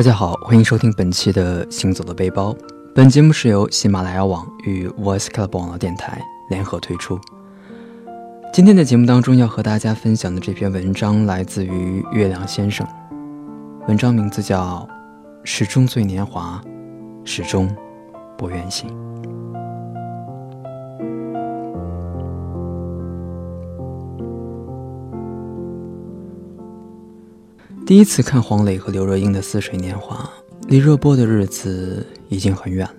大家好，欢迎收听本期的《行走的背包》。本节目是由喜马拉雅网与 Voice Club 网络电台联合推出。今天的节目当中要和大家分享的这篇文章来自于月亮先生，文章名字叫《始终最年华，始终不愿醒》。第一次看黄磊和刘若英的《似水年华》，离热播的日子已经很远了。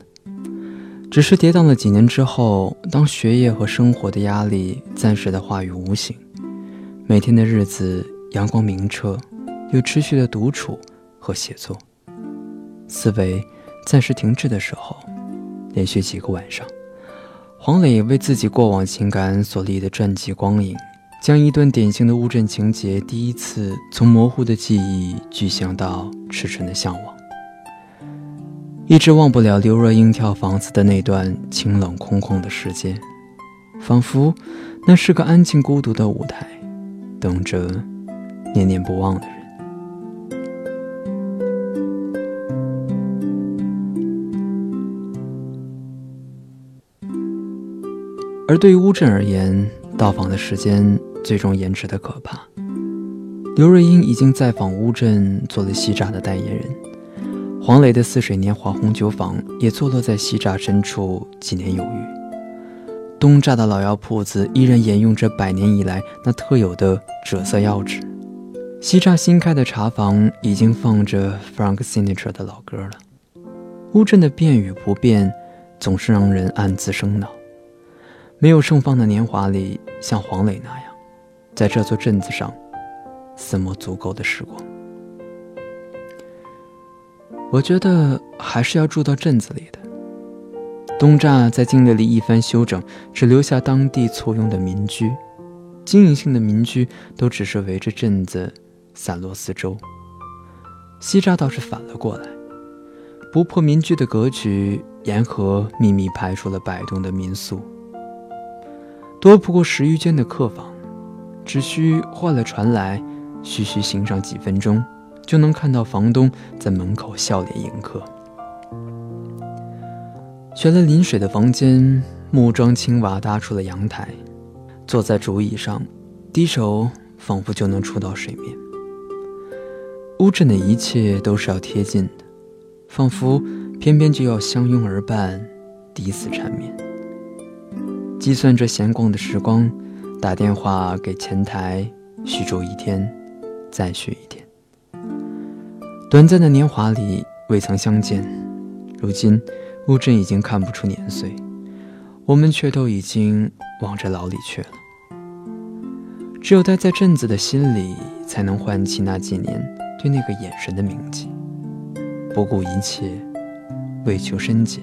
只是跌宕了几年之后，当学业和生活的压力暂时的化于无形，每天的日子阳光明澈，又持续的独处和写作，思维暂时停滞的时候，连续几个晚上，黄磊为自己过往情感所立的传记光影。将一段典型的乌镇情节，第一次从模糊的记忆具象到赤诚的向往。一直忘不了刘若英跳房子的那段清冷空旷的时间，仿佛那是个安静孤独的舞台，等着念念不忘的人。而对于乌镇而言，到访的时间。最终延迟的可怕。刘若英已经在访乌镇做了西栅的代言人，黄磊的似水年华红酒坊也坐落在西栅深处，几年有余。东栅的老药铺子依然沿用着百年以来那特有的赭色药纸，西栅新开的茶房已经放着 Frank Sinatra 的老歌了。乌镇的变与不变，总是让人暗自生恼。没有盛放的年华里，像黄磊那样。在这座镇子上，思磨足够的时光。我觉得还是要住到镇子里的。东栅在经历了一番修整，只留下当地簇拥的民居，经营性的民居都只是围着镇子散落四周。西栅倒是反了过来，不破民居的格局，沿河秘密排出了摆动的民宿，多不过十余间的客房。只需换了船来，徐徐行上几分钟，就能看到房东在门口笑脸迎客。选了临水的房间，木桩青瓦搭出了阳台，坐在竹椅上，低手仿佛就能触到水面。乌镇的一切都是要贴近的，仿佛偏偏就要相拥而伴，抵死缠绵。计算着闲逛的时光。打电话给前台，续住一天，再续一天。短暂的年华里未曾相见，如今乌镇已经看不出年岁，我们却都已经往这牢里去了。只有待在镇子的心里，才能唤起那几年对那个眼神的铭记。不顾一切，为求深解，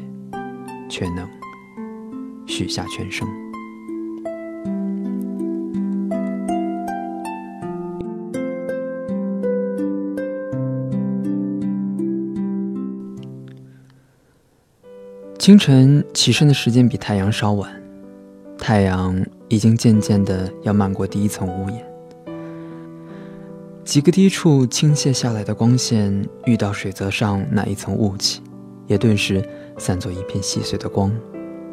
却能许下全生。清晨起身的时间比太阳稍晚，太阳已经渐渐的要漫过第一层屋檐。几个低处倾泻下来的光线遇到水泽上那一层雾气，也顿时散作一片细碎的光，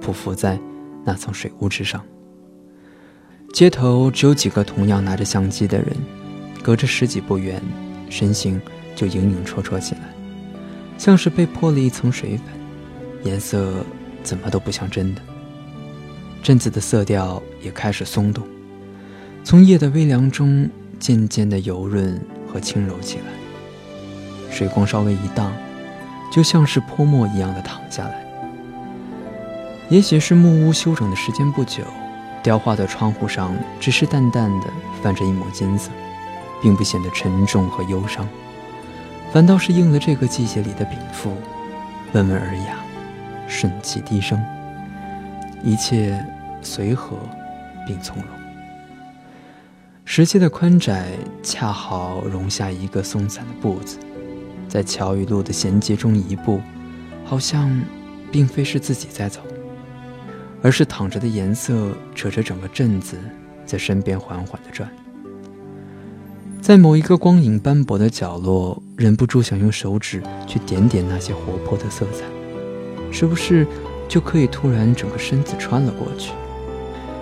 匍匐在那层水雾之上。街头只有几个同样拿着相机的人，隔着十几步远，身形就影影绰绰起来，像是被泼了一层水粉。颜色怎么都不像真的。镇子的色调也开始松动，从夜的微凉中渐渐的油润和轻柔起来。水光稍微一荡，就像是泼墨一样的淌下来。也许是木屋修整的时间不久，雕花的窗户上只是淡淡的泛着一抹金色，并不显得沉重和忧伤，反倒是应了这个季节里的禀赋，温文尔雅。顺其低声，一切随和并从容。石阶的宽窄恰好容下一个松散的步子，在桥与路的衔接中移步，好像并非是自己在走，而是躺着的颜色扯着整个镇子在身边缓缓地转。在某一个光影斑驳的角落，忍不住想用手指去点点那些活泼的色彩，是不是就可以突然整个身子穿了过去，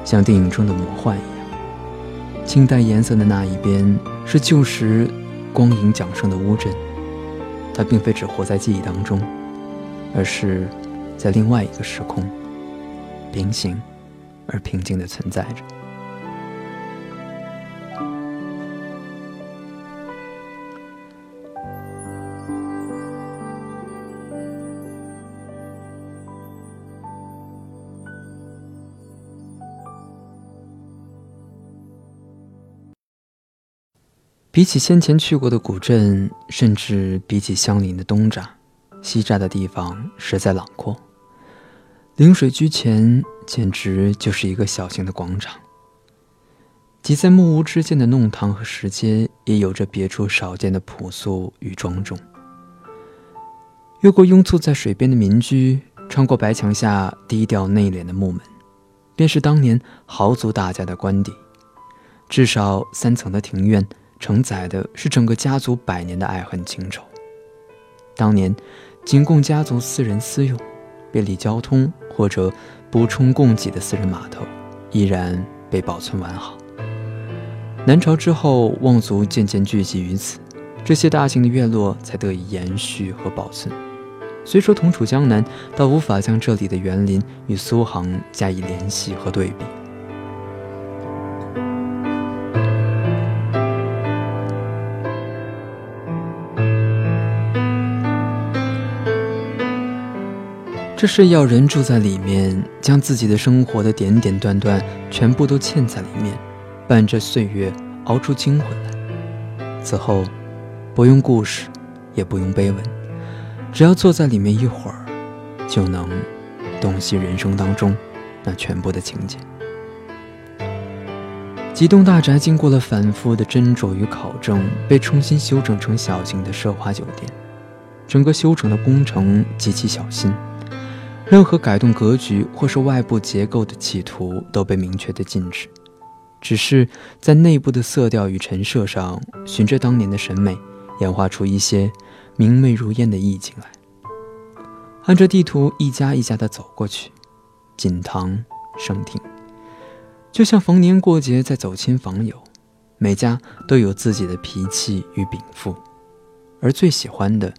像电影中的魔幻一样？清淡颜色的那一边是旧时光影桨声的乌镇，它并非只活在记忆当中，而是在另外一个时空，平行而平静地存在着。比起先前去过的古镇，甚至比起相邻的东栅、西栅的地方，实在朗阔。临水居前简直就是一个小型的广场。挤在木屋之间的弄堂和石阶，也有着别处少见的朴素与庄重。越过拥簇在水边的民居，穿过白墙下低调内敛的木门，便是当年豪族大家的官邸，至少三层的庭院。承载的是整个家族百年的爱恨情仇。当年仅供家族私人私用、便利交通或者补充供给的私人码头，依然被保存完好。南朝之后，望族渐渐聚集于此，这些大型的院落才得以延续和保存。虽说同处江南，倒无法将这里的园林与苏杭加以联系和对比。这是要人住在里面，将自己的生活的点点段段全部都嵌在里面，伴着岁月熬出精魂来。此后，不用故事，也不用碑文，只要坐在里面一会儿，就能洞悉人生当中那全部的情节。几栋大宅经过了反复的斟酌与考证，被重新修整成小型的奢华酒店。整个修整的工程极其小心。任何改动格局或是外部结构的企图都被明确的禁止，只是在内部的色调与陈设上，循着当年的审美，演化出一些明媚如烟的意境来。按着地图一家一家的走过去，锦堂、盛庭，就像逢年过节在走亲访友，每家都有自己的脾气与禀赋，而最喜欢的，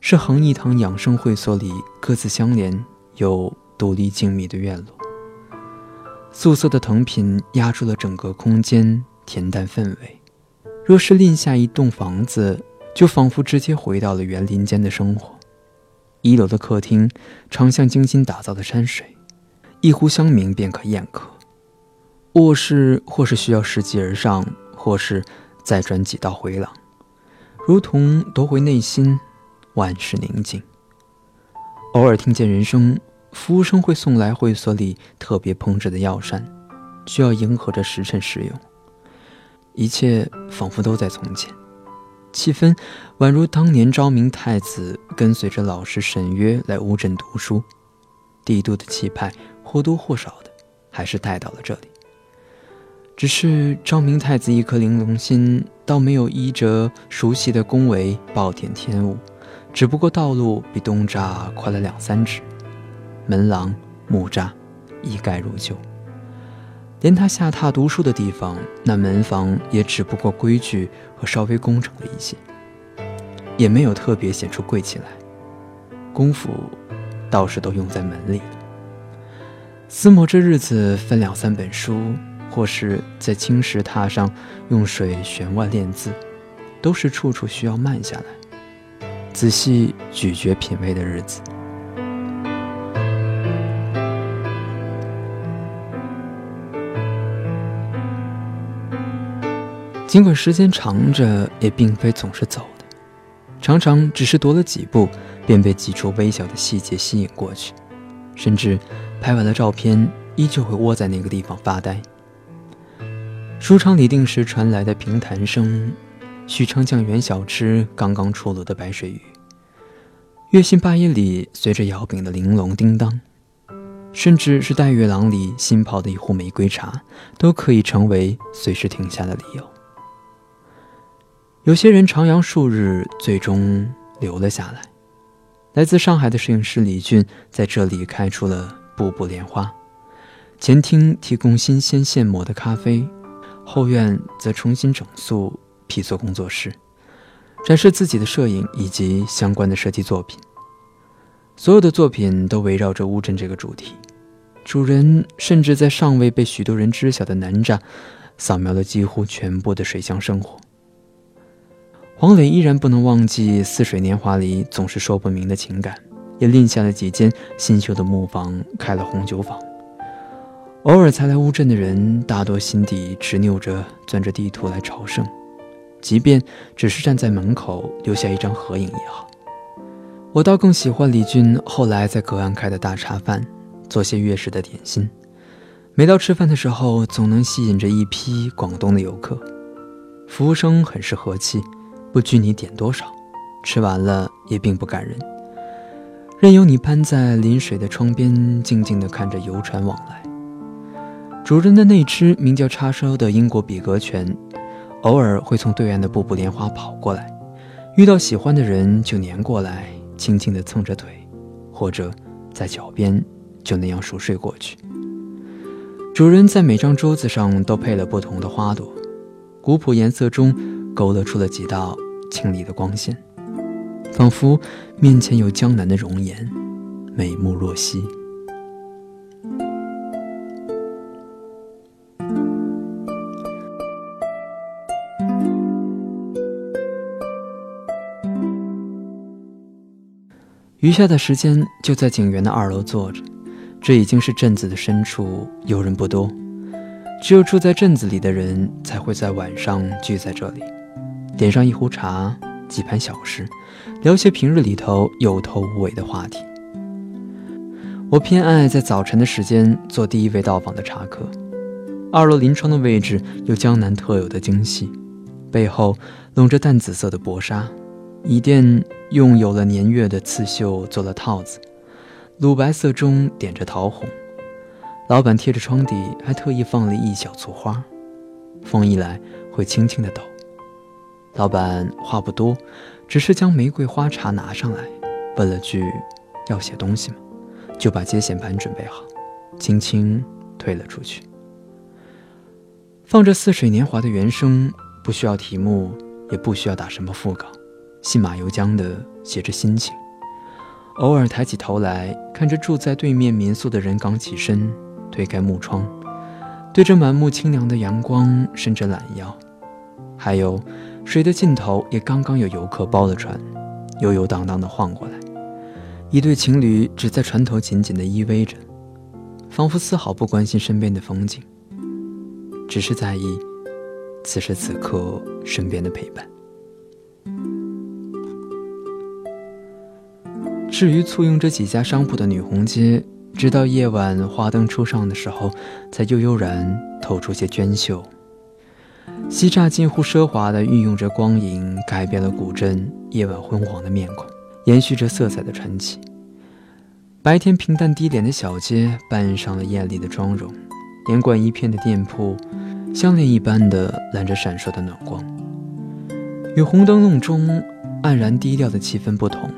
是恒义堂养生会所里各自相连。有独立静谧的院落，素色的藤品压住了整个空间恬淡氛围。若是另下一栋房子，就仿佛直接回到了园林间的生活。一楼的客厅常像精心打造的山水，一壶香茗便可宴客。卧室或是需要拾级而上，或是再转几道回廊，如同夺回内心，万事宁静。偶尔听见人声。服务生会送来会所里特别烹制的药膳，需要迎合着时辰食用。一切仿佛都在从前，气氛宛如当年昭明太子跟随着老师沈约来乌镇读书，帝都的气派或多或少的还是带到了这里。只是昭明太子一颗玲珑心，倒没有依着熟悉的宫闱暴殄天物，只不过道路比东栅宽了两三尺。门廊木栅一概如旧，连他下榻读书的地方，那门房也只不过规矩和稍微工整了一些，也没有特别显出贵气来。功夫倒是都用在门里了。思摩这日子分两三本书，或是在青石榻上用水旋腕练字，都是处处需要慢下来，仔细咀嚼品味的日子。尽管时间长着，也并非总是走的，常常只是踱了几步，便被几处微小的细节吸引过去，甚至拍完了照片，依旧会窝在那个地方发呆。书场里定时传来的评弹声，许昌酱园小吃刚刚出炉的白水鱼，月薪八叶里随着摇饼的玲珑叮当，甚至是待月廊里新泡的一壶玫瑰茶，都可以成为随时停下的理由。有些人徜徉数日，最终留了下来。来自上海的摄影师李俊在这里开出了步步莲花，前厅提供新鲜现磨的咖啡，后院则重新整肃皮作工作室，展示自己的摄影以及相关的设计作品。所有的作品都围绕着乌镇这个主题，主人甚至在尚未被许多人知晓的南站，扫描了几乎全部的水乡生活。黄磊依然不能忘记《似水年华》里总是说不明的情感，也另下了几间新修的木房，开了红酒坊。偶尔才来乌镇的人，大多心底执拗着攥着地图来朝圣，即便只是站在门口留下一张合影也好。我倒更喜欢李俊后来在隔岸开的大茶饭，做些粤式的点心。每到吃饭的时候，总能吸引着一批广东的游客，服务生很是和气。不拘你点多少，吃完了也并不赶人，任由你攀在临水的窗边，静静地看着游船往来。主人的那只名叫叉烧的英国比格犬，偶尔会从对岸的步步莲花跑过来，遇到喜欢的人就粘过来，轻轻地蹭着腿，或者在脚边就那样熟睡过去。主人在每张桌子上都配了不同的花朵，古朴颜色中。勾勒出了几道清丽的光线，仿佛面前有江南的容颜，美目若曦。余下的时间就在景园的二楼坐着，这已经是镇子的深处，游人不多，只有住在镇子里的人才会在晚上聚在这里。点上一壶茶，几盘小食，聊些平日里头有头无尾的话题。我偏爱在早晨的时间做第一位到访的茶客。二楼临窗的位置有江南特有的精细，背后笼着淡紫色的薄纱，椅垫用有了年月的刺绣做了套子，乳白色中点着桃红。老板贴着窗底还特意放了一小簇花，风一来会轻轻的抖。老板话不多，只是将玫瑰花茶拿上来，问了句：“要写东西吗？”就把接线盘准备好，轻轻推了出去。放着《似水年华》的原声，不需要题目，也不需要打什么副稿，信马由缰地写着心情。偶尔抬起头来，看着住在对面民宿的人刚起身，推开木窗，对着满目清凉的阳光伸着懒腰，还有。水的尽头也刚刚有游客包了船，悠悠荡荡地晃过来。一对情侣只在船头紧紧地依偎着，仿佛丝毫不关心身边的风景，只是在意此时此刻身边的陪伴。至于簇拥着几家商铺的女红街，直到夜晚花灯初上的时候，才悠悠然透出些娟秀。西栅近乎奢华地运用着光影，改变了古镇夜晚昏黄的面孔，延续着色彩的传奇。白天平淡低廉的小街，扮上了艳丽的妆容，连贯一片的店铺，项链一般的揽着闪烁的暖光。与红灯笼中黯然低调的气氛不同，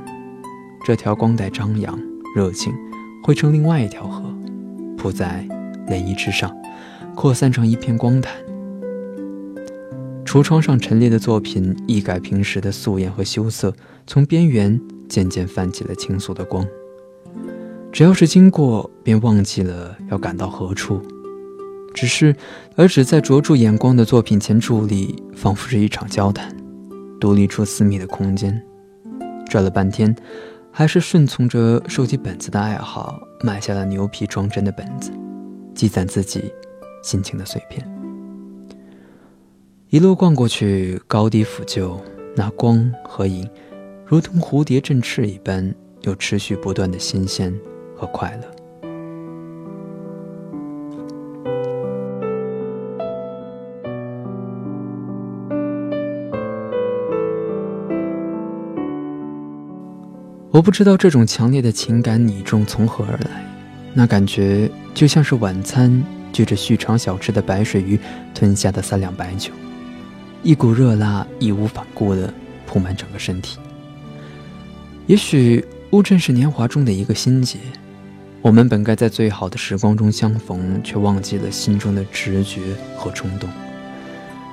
这条光带张扬、热情，汇成另外一条河，铺在涟漪之上，扩散成一片光毯。橱窗上陈列的作品一改平时的素颜和羞涩，从边缘渐渐泛起了倾诉的光。只要是经过，便忘记了要赶到何处，只是而只在着住眼光的作品前伫立，仿佛是一场交谈，独立出私密的空间。转了半天，还是顺从着收集本子的爱好，买下了牛皮装帧的本子，积攒自己心情的碎片。一路逛过去，高低俯就，那光和影，如同蝴蝶振翅一般，有持续不断的新鲜和快乐。我不知道这种强烈的情感你重从何而来，那感觉就像是晚餐聚着续尝小吃的白水鱼吞下的三两白酒。一股热辣义无反顾地铺满整个身体。也许乌镇是年华中的一个心结，我们本该在最好的时光中相逢，却忘记了心中的直觉和冲动。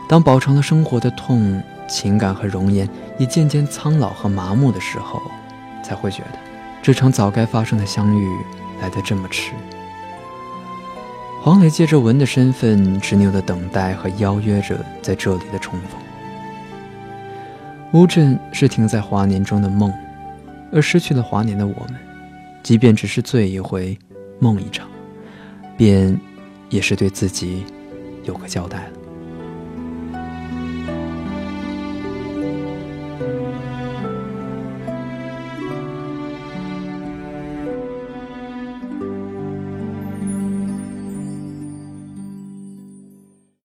当饱尝了生活的痛，情感和容颜也渐渐苍老和麻木的时候，才会觉得这场早该发生的相遇来得这么迟。黄磊借着文的身份，执拗地等待和邀约着在这里的重逢。乌镇是停在华年中的梦。而失去了华年的我们，即便只是醉一回，梦一场，便也是对自己有个交代了。